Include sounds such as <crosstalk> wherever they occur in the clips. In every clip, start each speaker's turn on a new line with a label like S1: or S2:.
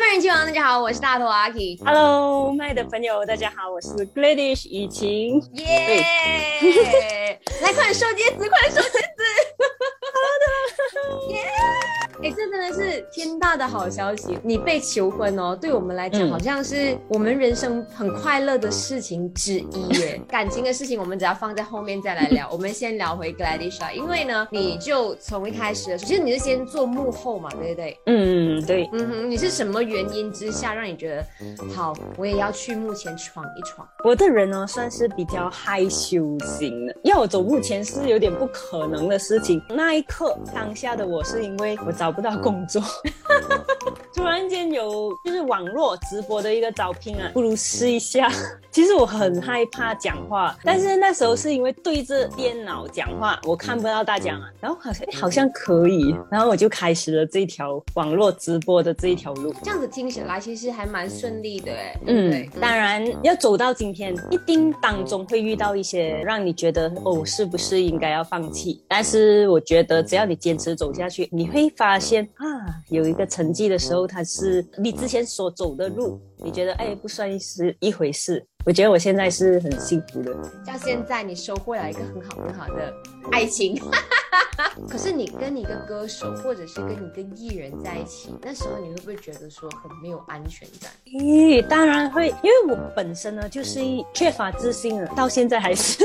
S1: 饭人亲王，大家好，我是大头阿 K。
S2: Hello，麦的朋友，大家好，我是 Gladish 雨晴。
S1: 耶！<laughs> 来，快点收戒指，快点收大的好消息！你被求婚哦，对我们来讲，
S2: 嗯
S1: 好像是我们人生很快乐的事情之一耶。<laughs> 感情的事情，我们只要放在后面再来聊。<laughs> 我们先聊回 Gladish 啊，因为呢，你就从一开始的时候，其实你是先做幕后嘛，对不对？
S2: 嗯，对，
S1: 嗯哼，你是什么原因之下让你觉得好，我也要去幕前闯一闯？
S2: 我的人呢算是比较害羞型的，要我走幕前是有点不可能的事情。那一刻，当下的我是因为我找不到工作，<laughs> 突然间有就是网络直播的一个招聘啊，不如试一下。<laughs> 其实我很害怕讲话，但是那时候是因为对着电脑讲话，我看不到大家嘛，然后好像好像可以，然后我就开始了这条网络直播的这一条路。
S1: 这样子听起来其实还蛮顺利的哎，对
S2: 嗯？，当然要走到今天，一定当中会遇到一些让你觉得哦，是不是应该要放弃？但是我觉得只要你坚持走下去，你会发现啊，有一个成绩的时候，它是你之前所走的路，你觉得哎不算是一回事。我觉得我现在是很幸福的。
S1: 像现在你收获了一个很好很好的爱情，<laughs> 可是你跟一个歌手或者是跟你个艺人在一起，那时候你会不会觉得说很没有安全感？
S2: 咦，当然会，因为我本身呢就是缺乏自信了，到现在还是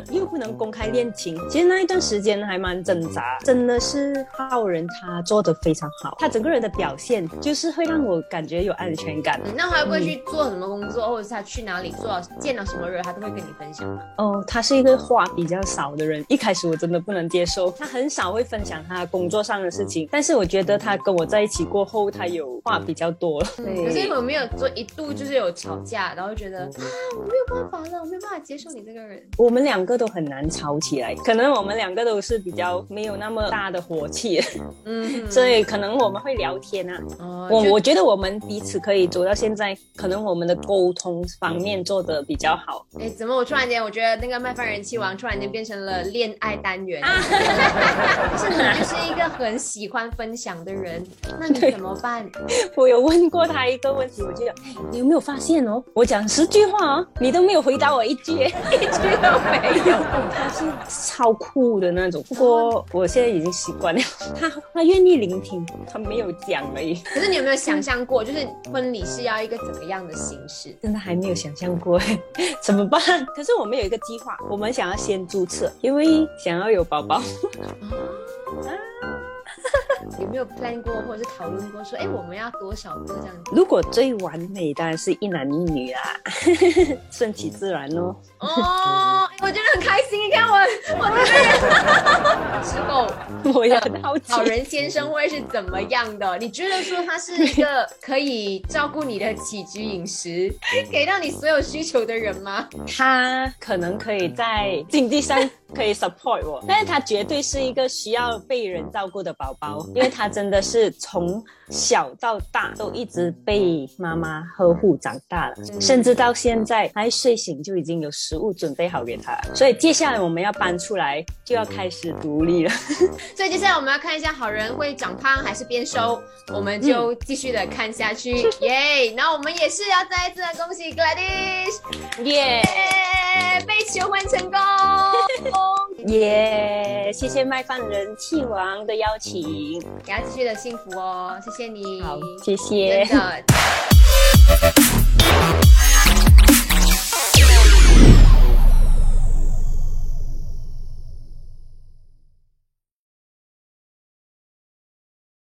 S2: <laughs> 又不能公开恋情。其实那一段时间还蛮挣扎，真的是浩仁他做的非常好，他整个人的表现就是会让我感觉有安全感。
S1: 嗯，那他会不会去做什么工作，或者是他去哪里做到见到什么人，他都会跟你分享吗？
S2: 哦，他是一个话比较少的人，一开始我真的不能接受，他很少会分享他工作上的事情，但是我觉得他跟我在一起过后，他有话比较多了。对
S1: 可是有没有做一度就是有吵架，然后觉得啊我没有办法了，我没有办法接受你这个人。
S2: 我们两个都很难吵起来，可能我们两个都是比较没有那么大的火气，
S1: 嗯，<laughs>
S2: 所以可能我们会聊天啊。
S1: 哦
S2: 我我觉得我们彼此可以走到现在，可能我们的沟通方面做的比较好。
S1: 哎，怎么我突然间我觉得那个卖饭人气王突然间变成了恋爱单元？
S2: 啊 <laughs>
S1: 是你就是一个很喜欢分享的人，<laughs> 那你怎么办？
S2: 我有问过他一个问题，我就讲，哎，你有没有发现哦？我讲十句话哦，你都没有回答我一句，一句都没有。他是超酷的那种，不过我现在已经习惯了，他他愿意聆听，他没有讲而已。
S1: 可是你有没有想象过，就是婚礼是要一个怎么样的形式？
S2: 真的还没有想象过 <laughs> 怎么办？可是我们有一个计划，我们想要先注册，因为想要有宝宝。
S1: 有没有 plan 过，或者是讨论过说，哎，我们要多少个这样子？
S2: 如果最完美当然是一男一女啊，<laughs> 顺其自然哦。
S1: 哦，我觉得很开心。你看我，我这个人之后。<laughs> <laughs>
S2: 我也很好奇
S1: 好，人先生会是怎么样的？你觉得说他是一个可以照顾你的起居饮食，给到你所有需求的人吗？
S2: 他可能可以在经济上可以 support 我，但是他绝对是一个需要被人照顾的宝宝，因为他真的是从小到大都一直被妈妈呵护长大了，甚至到现在他一睡醒就已经有食物准备好给他，所以接下来我们要搬出来就要开始独立了。
S1: 所以接下来我们要看一下好人会长胖还是变瘦，我们就继续的看下去，耶！然后我们也是要再一次的恭喜 Gladys，
S2: 耶
S1: 耶，被求婚成功。<laughs>
S2: 耶！谢谢卖饭人气王的邀请，
S1: 也要继续的幸福哦，谢谢你。
S2: 好，谢谢。
S1: 真的。